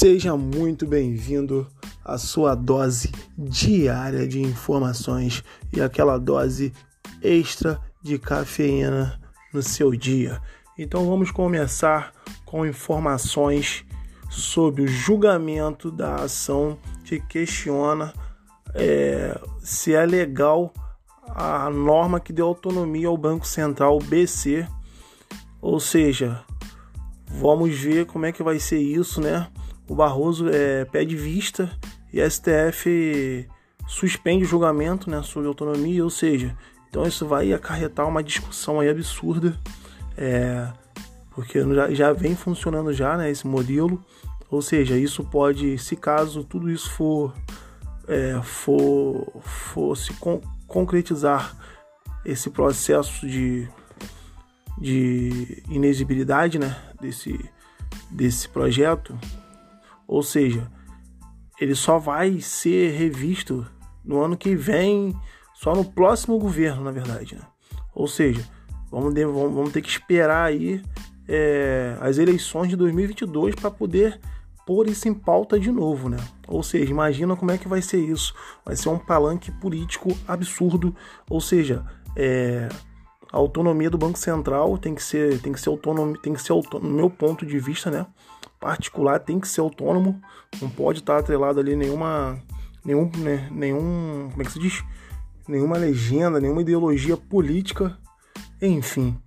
Seja muito bem-vindo à sua dose diária de informações e aquela dose extra de cafeína no seu dia. Então vamos começar com informações sobre o julgamento da ação que questiona é, se é legal a norma que deu autonomia ao Banco Central BC, ou seja, vamos ver como é que vai ser isso, né? O Barroso é, pede vista e a STF suspende o julgamento né, sobre autonomia, ou seja, então isso vai acarretar uma discussão aí absurda, é, porque já, já vem funcionando já né, esse modelo, ou seja, isso pode, se caso tudo isso for, é, for, for se con concretizar esse processo de, de inexigibilidade né, desse, desse projeto, ou seja, ele só vai ser revisto no ano que vem, só no próximo governo, na verdade. Né? Ou seja, vamos, ter, vamos ter que esperar aí é, as eleições de 2022 para poder pôr isso em pauta de novo, né? Ou seja, imagina como é que vai ser isso. Vai ser um palanque político absurdo. Ou seja, é, a autonomia do Banco Central tem que ser, tem que ser autônomo, tem que ser autônomo, no meu ponto de vista, né? particular tem que ser autônomo, não pode estar atrelado ali nenhuma nenhum né, nenhum como é que se diz nenhuma legenda, nenhuma ideologia política, enfim,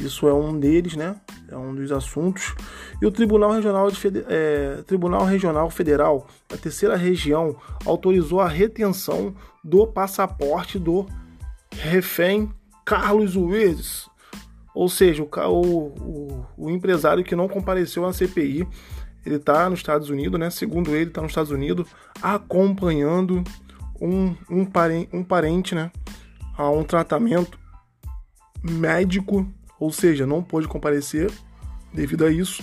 isso é um deles, né? É um dos assuntos. E o Tribunal Regional, de Fede é, Tribunal Regional Federal, a terceira região, autorizou a retenção do passaporte do refém Carlos Willis, ou seja, o, o, o empresário que não compareceu à CPI, ele está nos Estados Unidos, né? Segundo ele, está nos Estados Unidos acompanhando um, um, parente, um parente, né? A um tratamento médico, ou seja, não pôde comparecer devido a isso.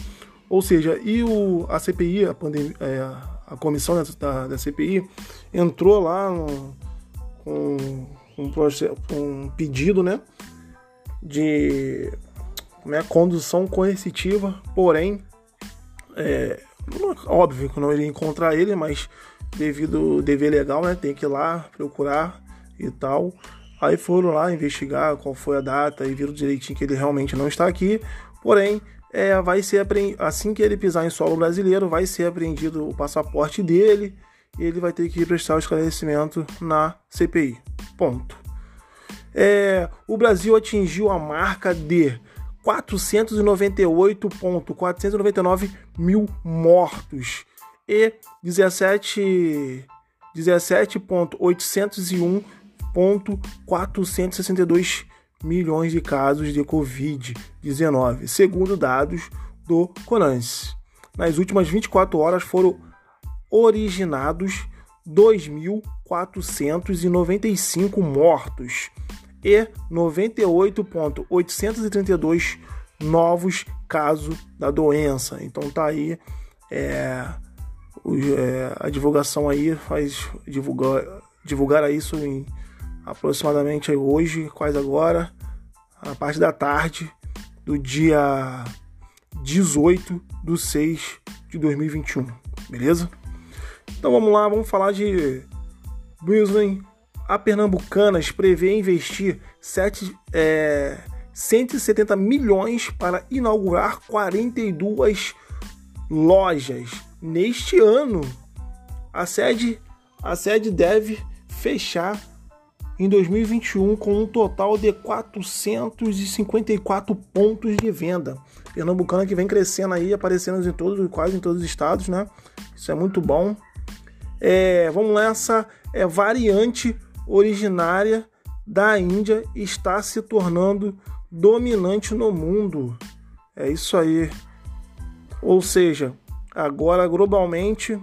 Ou seja, e o, a CPI, a, é, a comissão da, da CPI, entrou lá no, com um, um pedido, né? de né, condução coercitiva, porém, é, óbvio que não iria encontrar ele, mas devido dever legal, né, tem que ir lá procurar e tal. Aí foram lá investigar qual foi a data e viram direitinho que ele realmente não está aqui. Porém, é, vai ser assim que ele pisar em solo brasileiro, vai ser apreendido o passaporte dele e ele vai ter que prestar o esclarecimento na CPI. Ponto é, o Brasil atingiu a marca de 498.499 mil mortos e 17 17.801.462 milhões de casos de Covid-19, segundo dados do CONANS. Nas últimas 24 horas foram originados 2.495 mortos e 98.832 novos casos da doença. Então tá aí é, é, a divulgação aí faz divulgar divulgar isso em aproximadamente hoje, quase agora, a parte da tarde do dia 18 de 6 de 2021, beleza? Então vamos lá, vamos falar de Brisbane a Pernambucanas prevê investir 7, é, 170 milhões para inaugurar 42 lojas neste ano. A sede, a sede deve fechar em 2021 com um total de 454 pontos de venda. Pernambucana que vem crescendo aí, aparecendo em todos, quase em todos os estados, né? Isso é muito bom. É, vamos nessa é variante originária da Índia está se tornando dominante no mundo. É isso aí. Ou seja, agora globalmente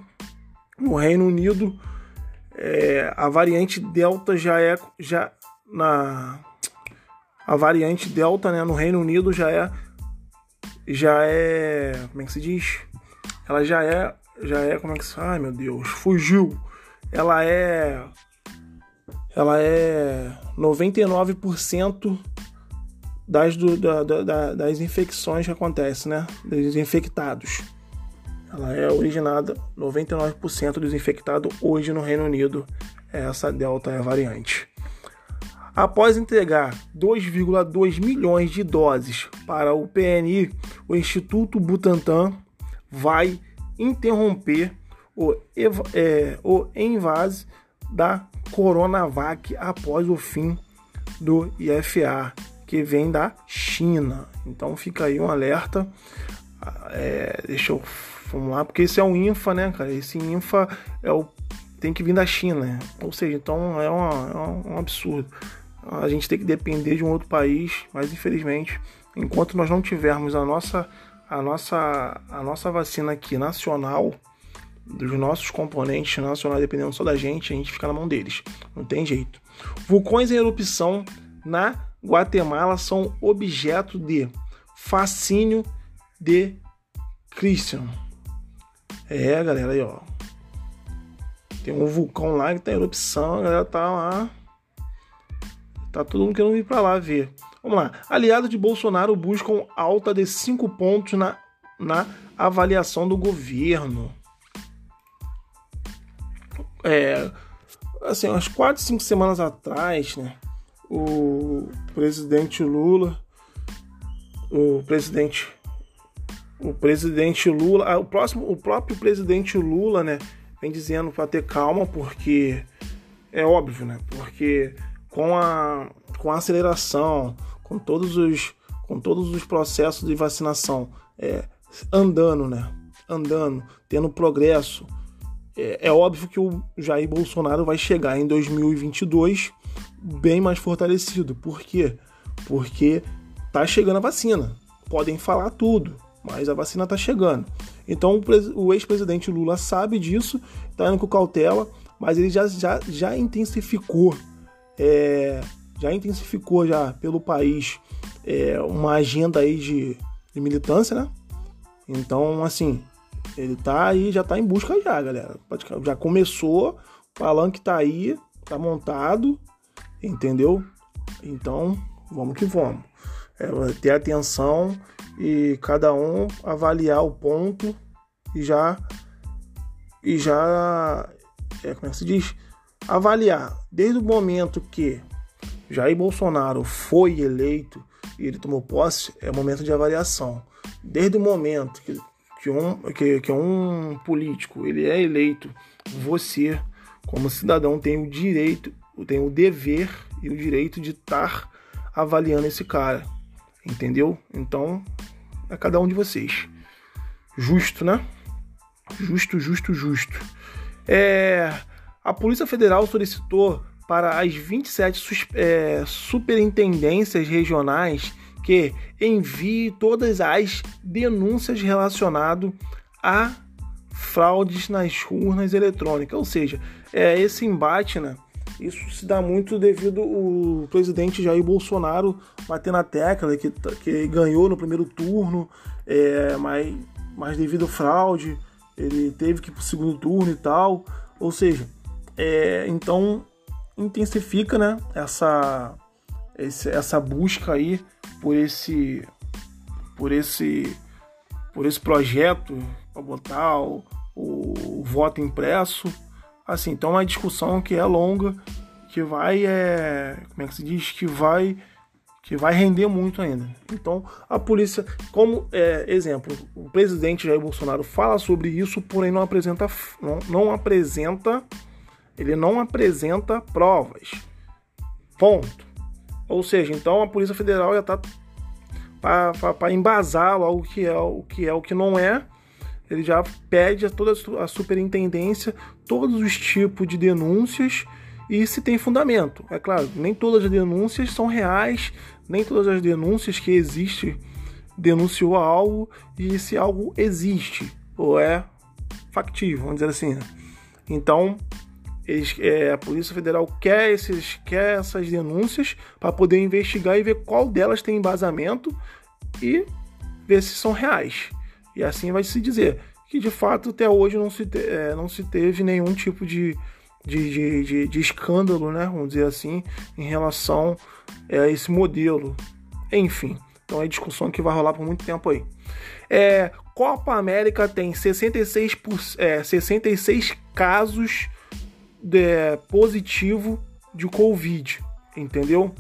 no Reino Unido é, a variante Delta já é já na a variante Delta né, no Reino Unido já é já é como é que se diz? Ela já é já é como é que se ai meu Deus fugiu ela é ela é 99% das, do, da, da, das infecções que acontecem, né? Dos infectados. ela é originada 99% dos infectados hoje no Reino Unido. Essa Delta é variante. Após entregar 2,2 milhões de doses para o PNI, o Instituto Butantan vai interromper o, é, o envase da Coronavac após o fim do IFA, que vem da China. Então fica aí um alerta. É, deixa eu lá, porque esse é um INFA, né, cara? Esse INFA é o tem que vir da China, né? ou seja, então é, uma, é um absurdo a gente tem que depender de um outro país, mas infelizmente, enquanto nós não tivermos a nossa a nossa a nossa vacina aqui nacional dos nossos componentes nacionais dependendo só da gente, a gente fica na mão deles. Não tem jeito. Vulcões em erupção na Guatemala são objeto de fascínio de Christian. É, galera, aí, ó. Tem um vulcão lá que tá em erupção, a galera tá lá Tá todo mundo querendo ir para lá ver. Vamos lá. Aliados de Bolsonaro buscam alta de 5 pontos na, na avaliação do governo. É, assim, umas 4, 5 semanas atrás, né, o presidente Lula, o presidente o presidente Lula, ah, o próximo, o próprio presidente Lula, né, vem dizendo para ter calma porque é óbvio, né? Porque com a, com a aceleração, com todos os, com todos os processos de vacinação é, andando, né? Andando, tendo progresso. É, é óbvio que o Jair Bolsonaro vai chegar em 2022 bem mais fortalecido. Por quê? Porque tá chegando a vacina. Podem falar tudo, mas a vacina tá chegando. Então o ex-presidente Lula sabe disso, tá indo com cautela, mas ele já, já, já intensificou é, já intensificou já pelo país é, uma agenda aí de, de, militância, né? Então, assim, ele tá aí, já tá em busca já, galera. Já começou, o palanque tá aí, tá montado, entendeu? Então, vamos que vamos. É, ter atenção e cada um avaliar o ponto e já e já é, como é que se diz? avaliar desde o momento que Jair Bolsonaro foi eleito e ele tomou posse, é momento de avaliação. Desde o momento que, que, um, que, que um político ele é eleito, você, como cidadão, tem o direito, tem o dever e o direito de estar avaliando esse cara. Entendeu? Então, é cada um de vocês. Justo, né? Justo, justo, justo. É a Polícia Federal solicitou para as 27 é, superintendências regionais que envie todas as denúncias relacionadas a fraudes nas urnas eletrônicas. Ou seja, é, esse embate, né? Isso se dá muito devido ao presidente Jair Bolsonaro bater na tecla que, que ganhou no primeiro turno, é, mas, mas devido à fraude, ele teve que ir para o segundo turno e tal. Ou seja, é, então intensifica né, essa, esse, essa busca aí por esse por esse por esse projeto para botar o, o, voto impresso assim então é uma discussão que é longa que vai é, como é que se diz que vai que vai render muito ainda. Então, a polícia, como é, exemplo, o presidente Jair Bolsonaro fala sobre isso, porém não apresenta, não, não apresenta ele não apresenta provas. Ponto. Ou seja, então a Polícia Federal já está para embasar logo o que é o que é o que não é. Ele já pede a toda a superintendência todos os tipos de denúncias e se tem fundamento. É claro, nem todas as denúncias são reais, nem todas as denúncias que existe denunciou algo e se algo existe ou é factível, vamos dizer assim. Né? Então, eles, é, a Polícia Federal quer, esses, quer essas denúncias para poder investigar e ver qual delas tem embasamento e ver se são reais. E assim vai se dizer que de fato até hoje não se, te, é, não se teve nenhum tipo de, de, de, de, de escândalo, né? Vamos dizer assim, em relação a esse modelo. Enfim, Então é discussão que vai rolar por muito tempo aí. É, Copa América tem 66, por, é, 66 casos de, positivo de Covid, entendeu?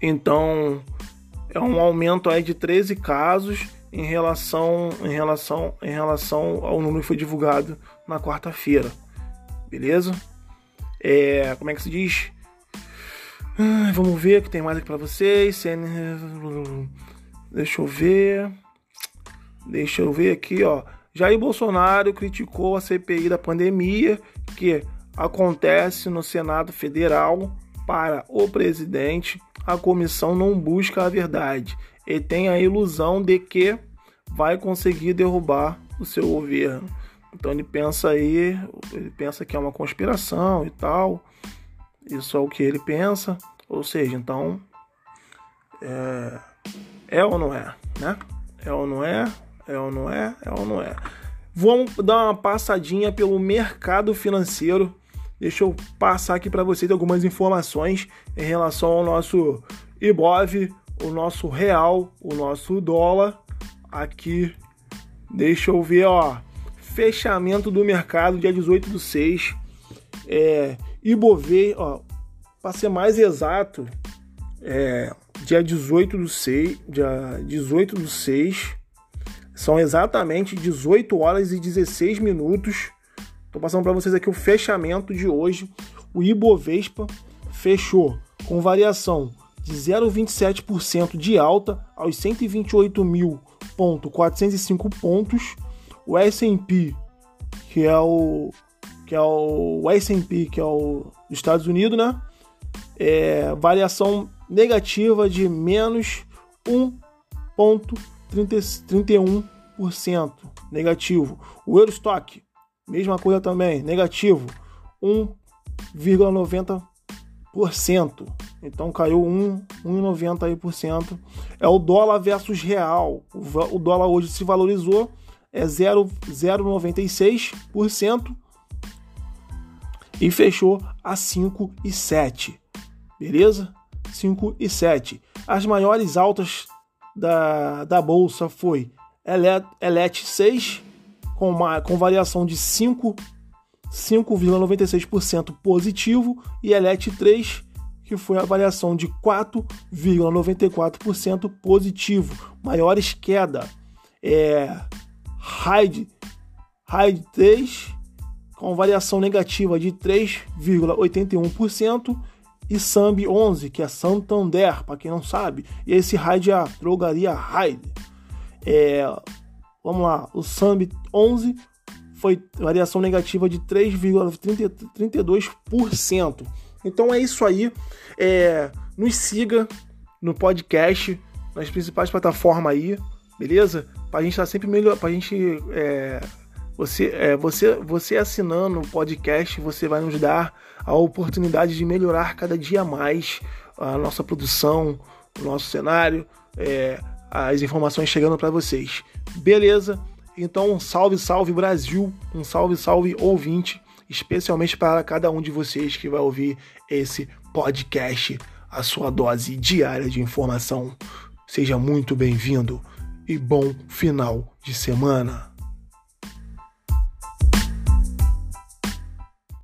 Então é um aumento aí de 13 casos em relação em relação em relação ao número que foi divulgado na quarta-feira. Beleza? É, como é que se diz? Vamos ver o que tem mais aqui para vocês. Deixa eu ver. Deixa eu ver aqui, ó. Jair Bolsonaro criticou a CPI da pandemia que acontece no Senado Federal. Para o presidente, a comissão não busca a verdade e tem a ilusão de que vai conseguir derrubar o seu governo. Então ele pensa aí, ele pensa que é uma conspiração e tal. Isso é o que ele pensa. Ou seja, então é, é ou não é, né? É ou não é? É ou não é? É ou não é? Vamos dar uma passadinha pelo mercado financeiro. Deixa eu passar aqui para vocês algumas informações em relação ao nosso IBOV, o nosso real, o nosso dólar. Aqui, deixa eu ver, ó. Fechamento do mercado, dia 18 do 6. É, Ibovê, ó, para ser mais exato, é, dia 18 do 6, dia 18 do 6, são exatamente 18 horas e 16 minutos. Estou passando para vocês aqui o fechamento de hoje. O Ibovespa fechou com variação de 0,27% de alta aos 128.405 pontos. O S&P, que é o que é o S&P, que é o dos Estados Unidos, né? É, variação negativa de menos 1,31% negativo. O Eurostock, mesma coisa também, negativo, 1,90%. Então caiu 1,90 aí. É o dólar versus real. O dólar hoje se valorizou é 0,96% e fechou a 5,7. Beleza? 5 e 7. As maiores altas da, da bolsa foi Elet 6 com, uma, com variação de 5,96% positivo e Elet 3 que foi a variação de 4,94% positivo. Maiores queda é Hyde, Hyde 3 com variação negativa de 3,81% e Sambi 11, que é Santander, para quem não sabe. E esse Hyde é a drogaria Hyde. É, vamos lá, o Sambi 11 foi variação negativa de 3,32%. Então é isso aí. É, nos siga no podcast, nas principais plataformas aí, beleza? Pra gente estar tá sempre melhor, pra gente é, você, é, você, você assinando o podcast, você vai nos dar a oportunidade de melhorar cada dia mais a nossa produção, o nosso cenário, é, as informações chegando para vocês. Beleza? Então, um salve, salve Brasil, um salve, salve ouvinte, especialmente para cada um de vocês que vai ouvir esse podcast, a sua dose diária de informação. Seja muito bem-vindo e bom final de semana.